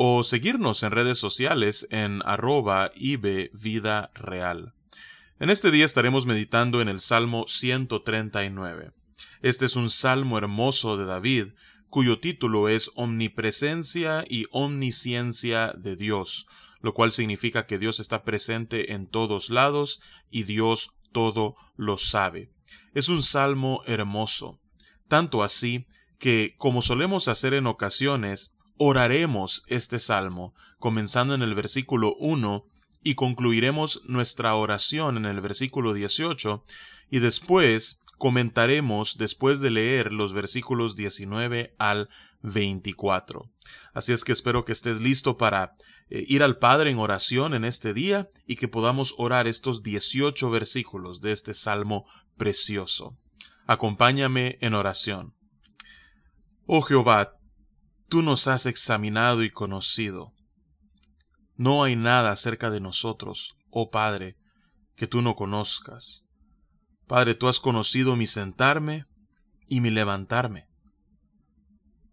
o seguirnos en redes sociales en arroba vida real. En este día estaremos meditando en el Salmo 139. Este es un salmo hermoso de David, cuyo título es Omnipresencia y Omnisciencia de Dios, lo cual significa que Dios está presente en todos lados y Dios todo lo sabe. Es un salmo hermoso, tanto así que, como solemos hacer en ocasiones, oraremos este salmo, comenzando en el versículo 1 y concluiremos nuestra oración en el versículo 18 y después comentaremos después de leer los versículos 19 al 24. Así es que espero que estés listo para eh, ir al Padre en oración en este día y que podamos orar estos 18 versículos de este salmo precioso. Acompáñame en oración. Oh Jehová, Tú nos has examinado y conocido. No hay nada acerca de nosotros, oh Padre, que tú no conozcas. Padre, tú has conocido mi sentarme y mi levantarme.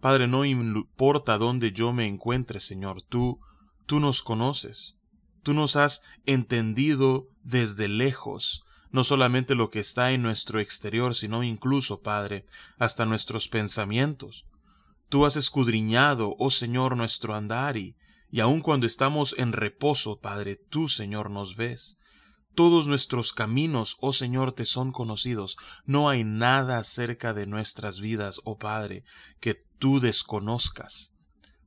Padre, no importa dónde yo me encuentre, Señor, tú, tú nos conoces. Tú nos has entendido desde lejos, no solamente lo que está en nuestro exterior, sino incluso, Padre, hasta nuestros pensamientos. Tú has escudriñado, oh Señor, nuestro andar y, y aun cuando estamos en reposo, Padre, tú, Señor, nos ves. Todos nuestros caminos, oh Señor, te son conocidos. No hay nada acerca de nuestras vidas, oh Padre, que tú desconozcas.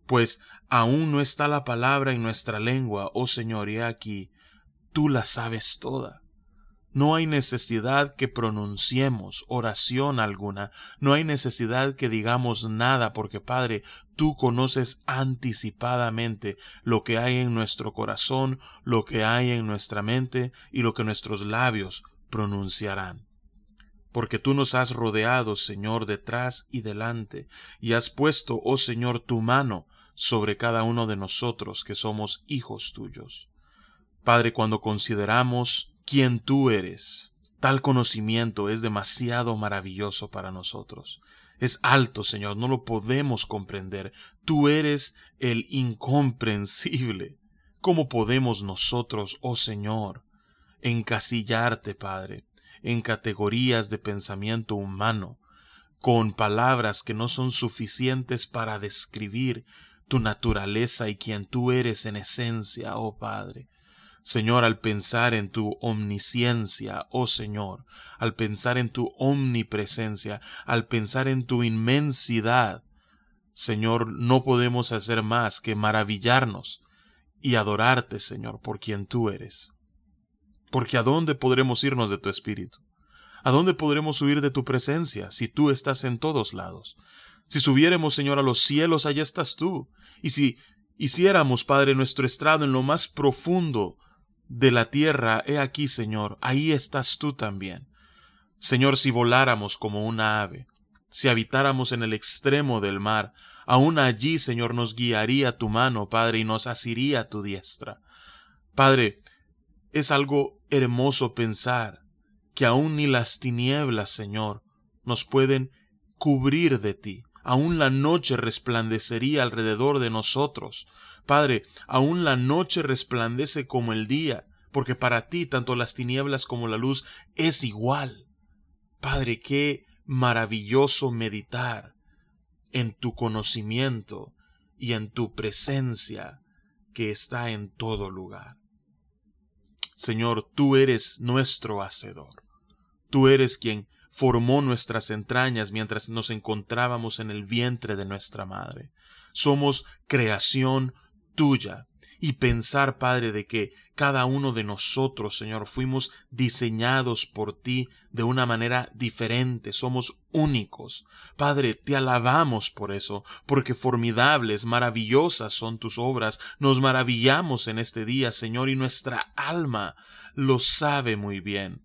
Pues aún no está la palabra en nuestra lengua, oh Señor, y aquí, tú la sabes toda. No hay necesidad que pronunciemos oración alguna, no hay necesidad que digamos nada, porque Padre, tú conoces anticipadamente lo que hay en nuestro corazón, lo que hay en nuestra mente y lo que nuestros labios pronunciarán. Porque tú nos has rodeado, Señor, detrás y delante, y has puesto, oh Señor, tu mano sobre cada uno de nosotros que somos hijos tuyos. Padre, cuando consideramos quien tú eres. Tal conocimiento es demasiado maravilloso para nosotros. Es alto, Señor, no lo podemos comprender. Tú eres el incomprensible. ¿Cómo podemos nosotros, oh Señor, encasillarte, Padre, en categorías de pensamiento humano, con palabras que no son suficientes para describir tu naturaleza y quien tú eres en esencia, oh Padre? Señor, al pensar en tu omnisciencia, oh Señor, al pensar en tu omnipresencia, al pensar en tu inmensidad, Señor, no podemos hacer más que maravillarnos y adorarte, Señor, por quien tú eres. Porque ¿a dónde podremos irnos de tu espíritu? ¿A dónde podremos huir de tu presencia si tú estás en todos lados? Si subiéramos, Señor, a los cielos, allá estás tú. Y si hiciéramos, Padre, nuestro estrado en lo más profundo de la tierra, he aquí, Señor, ahí estás tú también. Señor, si voláramos como una ave, si habitáramos en el extremo del mar, aún allí, Señor, nos guiaría tu mano, Padre, y nos asiría tu diestra. Padre, es algo hermoso pensar que aún ni las tinieblas, Señor, nos pueden cubrir de ti. Aún la noche resplandecería alrededor de nosotros. Padre, aún la noche resplandece como el día, porque para ti tanto las tinieblas como la luz es igual. Padre, qué maravilloso meditar en tu conocimiento y en tu presencia que está en todo lugar. Señor, tú eres nuestro Hacedor. Tú eres quien formó nuestras entrañas mientras nos encontrábamos en el vientre de nuestra madre. Somos creación tuya y pensar, Padre, de que cada uno de nosotros, Señor, fuimos diseñados por ti de una manera diferente, somos únicos. Padre, te alabamos por eso, porque formidables, maravillosas son tus obras, nos maravillamos en este día, Señor, y nuestra alma lo sabe muy bien.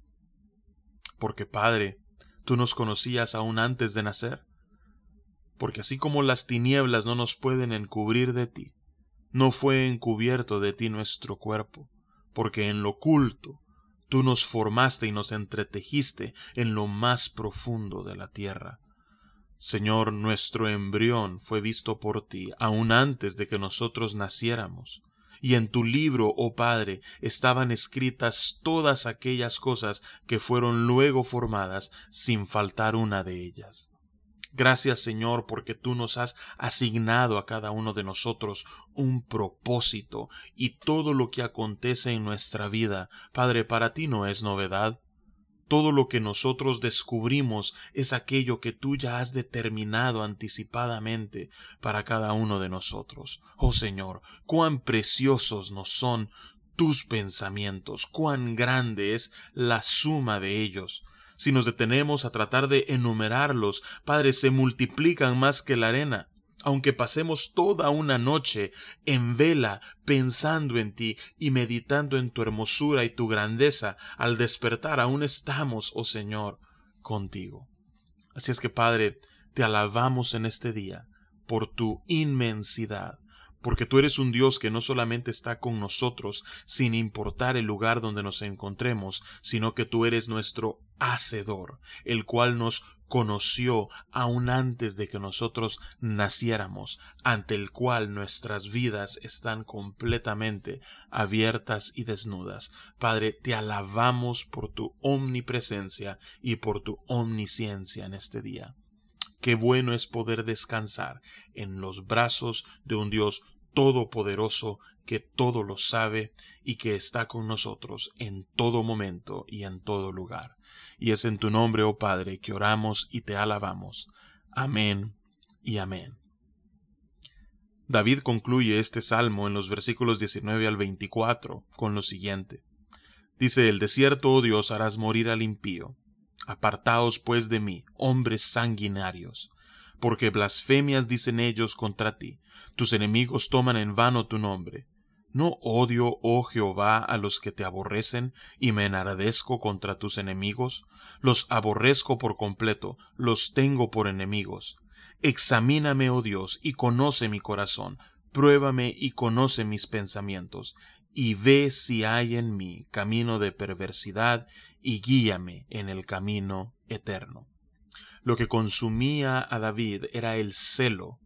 Porque, Padre, tú nos conocías aún antes de nacer. Porque así como las tinieblas no nos pueden encubrir de ti, no fue encubierto de ti nuestro cuerpo, porque en lo oculto tú nos formaste y nos entretejiste en lo más profundo de la tierra. Señor, nuestro embrión fue visto por ti aun antes de que nosotros naciéramos. Y en tu libro, oh Padre, estaban escritas todas aquellas cosas que fueron luego formadas sin faltar una de ellas. Gracias Señor porque tú nos has asignado a cada uno de nosotros un propósito y todo lo que acontece en nuestra vida, Padre, para ti no es novedad. Todo lo que nosotros descubrimos es aquello que tú ya has determinado anticipadamente para cada uno de nosotros. Oh Señor, cuán preciosos nos son tus pensamientos, cuán grande es la suma de ellos. Si nos detenemos a tratar de enumerarlos, Padre, se multiplican más que la arena. Aunque pasemos toda una noche en vela pensando en ti y meditando en tu hermosura y tu grandeza, al despertar aún estamos, oh Señor, contigo. Así es que, Padre, te alabamos en este día por tu inmensidad, porque tú eres un Dios que no solamente está con nosotros, sin importar el lugar donde nos encontremos, sino que tú eres nuestro Hacedor, el cual nos conoció aún antes de que nosotros naciéramos, ante el cual nuestras vidas están completamente abiertas y desnudas. Padre, te alabamos por tu omnipresencia y por tu omnisciencia en este día. Qué bueno es poder descansar en los brazos de un Dios todopoderoso que todo lo sabe y que está con nosotros en todo momento y en todo lugar. Y es en tu nombre, oh Padre, que oramos y te alabamos. Amén y amén. David concluye este salmo en los versículos 19 al 24 con lo siguiente. Dice, el desierto, oh Dios, harás morir al impío. Apartaos pues de mí, hombres sanguinarios porque blasfemias dicen ellos contra ti. Tus enemigos toman en vano tu nombre. ¿No odio, oh Jehová, a los que te aborrecen, y me enardezco contra tus enemigos? Los aborrezco por completo, los tengo por enemigos. Examíname, oh Dios, y conoce mi corazón, pruébame y conoce mis pensamientos, y ve si hay en mí camino de perversidad, y guíame en el camino eterno. Lo que consumía a David era el celo,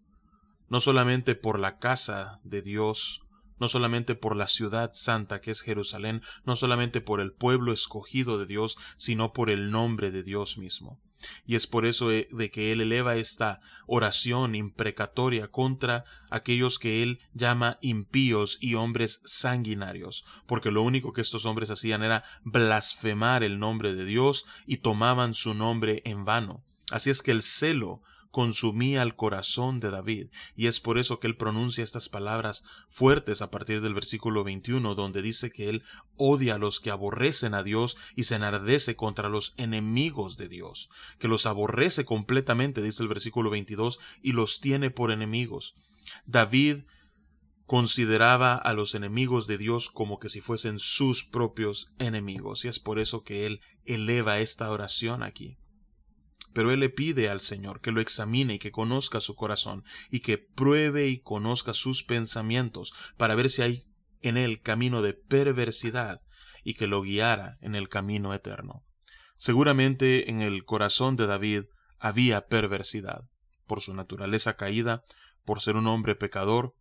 no solamente por la casa de Dios, no solamente por la ciudad santa que es Jerusalén, no solamente por el pueblo escogido de Dios, sino por el nombre de Dios mismo. Y es por eso eh, de que él eleva esta oración imprecatoria contra aquellos que él llama impíos y hombres sanguinarios, porque lo único que estos hombres hacían era blasfemar el nombre de Dios y tomaban su nombre en vano. Así es que el celo consumía el corazón de David, y es por eso que él pronuncia estas palabras fuertes a partir del versículo 21, donde dice que él odia a los que aborrecen a Dios y se enardece contra los enemigos de Dios, que los aborrece completamente, dice el versículo 22, y los tiene por enemigos. David consideraba a los enemigos de Dios como que si fuesen sus propios enemigos, y es por eso que él eleva esta oración aquí. Pero él le pide al Señor que lo examine y que conozca su corazón y que pruebe y conozca sus pensamientos para ver si hay en él camino de perversidad y que lo guiara en el camino eterno. Seguramente en el corazón de David había perversidad, por su naturaleza caída, por ser un hombre pecador,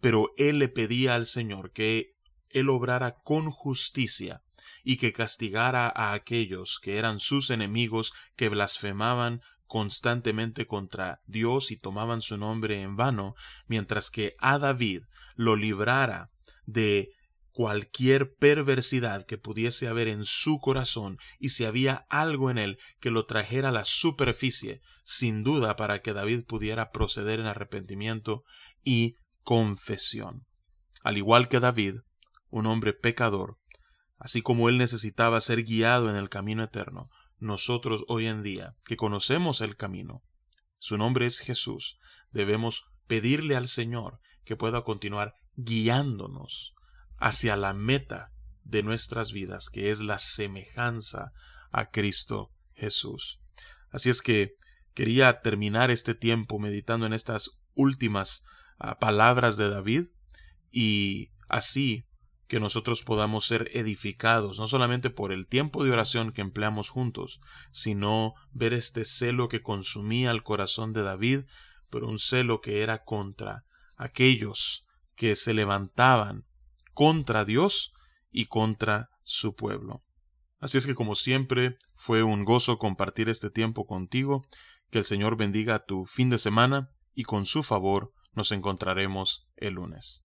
pero él le pedía al Señor que él obrara con justicia y que castigara a aquellos que eran sus enemigos que blasfemaban constantemente contra Dios y tomaban su nombre en vano, mientras que a David lo librara de cualquier perversidad que pudiese haber en su corazón y si había algo en él que lo trajera a la superficie, sin duda para que David pudiera proceder en arrepentimiento y confesión. al igual que David, un hombre pecador, así como él necesitaba ser guiado en el camino eterno, nosotros hoy en día, que conocemos el camino, su nombre es Jesús, debemos pedirle al Señor que pueda continuar guiándonos hacia la meta de nuestras vidas, que es la semejanza a Cristo Jesús. Así es que quería terminar este tiempo meditando en estas últimas ah, palabras de David y así que nosotros podamos ser edificados, no solamente por el tiempo de oración que empleamos juntos, sino ver este celo que consumía el corazón de David, pero un celo que era contra aquellos que se levantaban contra Dios y contra su pueblo. Así es que como siempre fue un gozo compartir este tiempo contigo, que el Señor bendiga tu fin de semana y con su favor nos encontraremos el lunes.